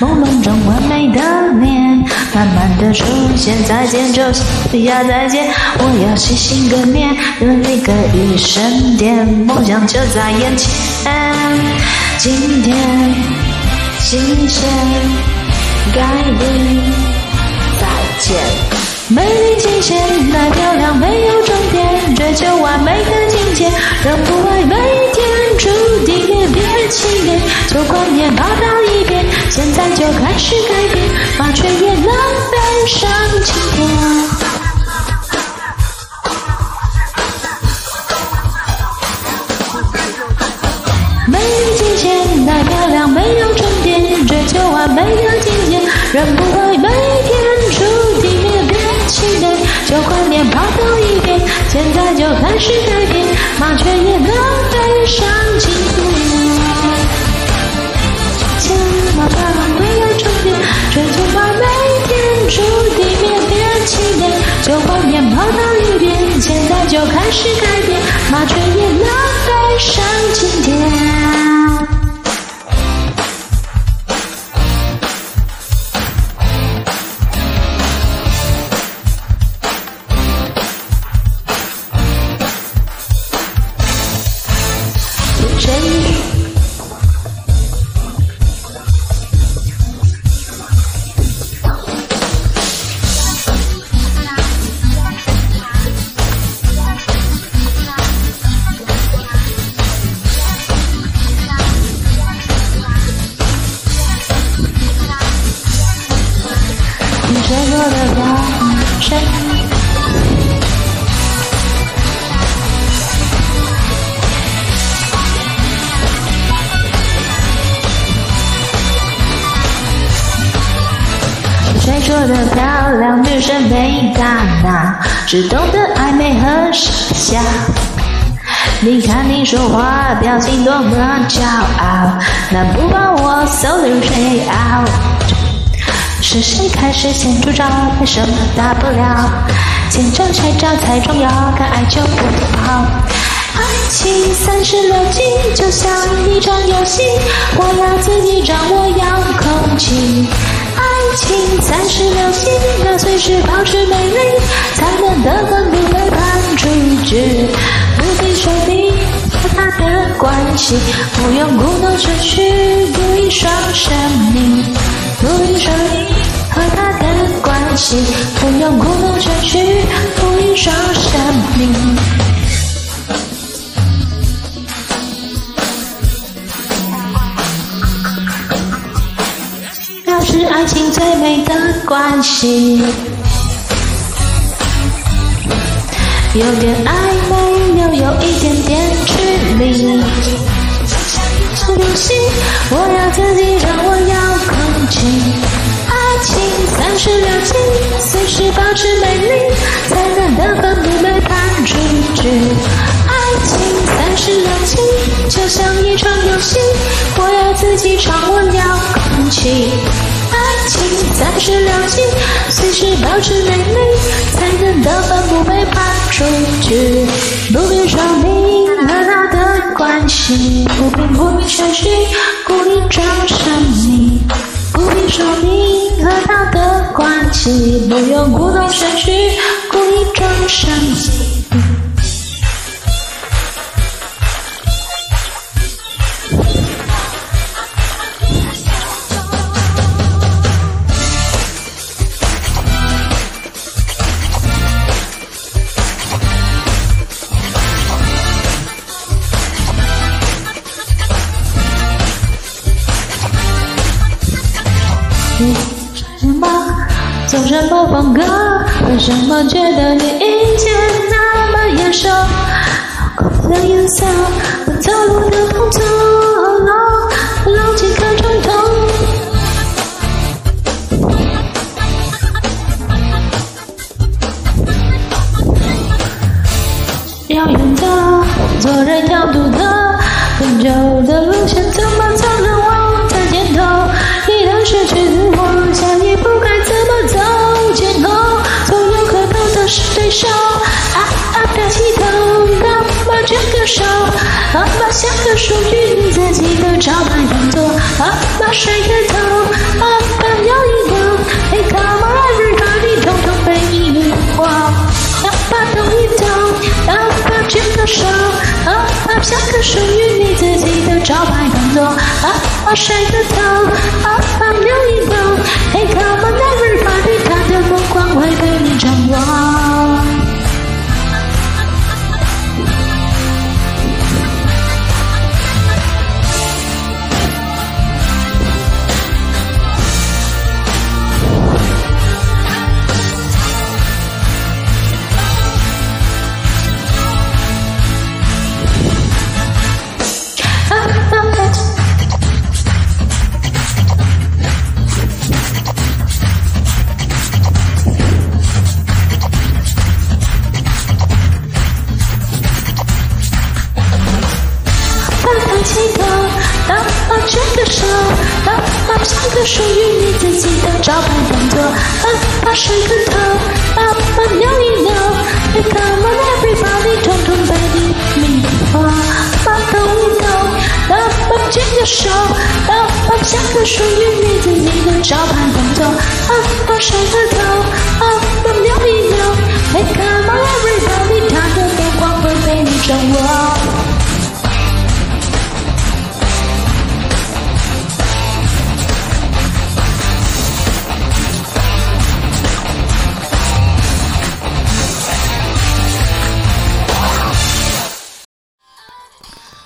朦胧中完美的脸，慢慢的出现。再见，就呀再见，我要洗心更眠，任你给予神殿，梦想就在眼前。今天，新鲜，改变，再见。美丽极限，太漂亮，没有终点，追求完美的境界，让不爱每一天别气馁，旧观念抛到一边，现在就开始改变，麻雀也能飞上青天。美丽极限，太漂亮，没有终点，追求完美的境界，人不爱每一天。旧观念抛到一边，现在就开始改变，麻雀也能飞上青天。千万不要没有终点，追求完美天注定别气馁。旧观念抛到一边，现在就开始改说的漂亮女生没大脑，只懂得暧昧和傻笑？你看你说话表情多么骄傲，难不把我 solo 谁 out？是谁开始先出招？没什么大不了，见招拆招才重要，敢爱就不逃。爱情三十六计，就像一场游戏，我要自己掌握遥控器。爱情三十六计，要随时保持美丽，才能得分不背叛出局。不必说明和他的关系，不用故弄玄虚，故意双生命，不必说明。和他的关系，不用故弄玄虚，故意双生命。最美的关系，有点暧昧，又有一点点距离。就像一场游戏，我要自己掌握遥控器。爱情三十六计，随时保持美丽，才能得分不被判出局。爱情三十六计，就像一场游戏，我要自己掌握遥控器。情三十六计，随时保持美丽，才能得分不被判出局。不必说明和他的关系，不必故弄玄虚，故意装神秘。不必说明和他的关系，不用故弄玄虚，故意装神秘。你什么？走什么风格？为什么觉得你一切那么眼熟？口红的颜色，我走路的动作，属于你自己的招牌动作，啊，把甩个头，啊，把摇一摇嘿 come on everybody，统统被你迷惑，啊，把动一动，啊，把牵个手，啊，把下个属于你自己的招牌动作，啊，把甩个头，啊，己的招牌动作，啊，把甩个头，啊，把扭一扭，Hey come on everybody，统统被你迷惑，把动一动，啊，把牵个手，啊，把下个属于你自己的招牌动作，啊，把甩个头，啊，把扭一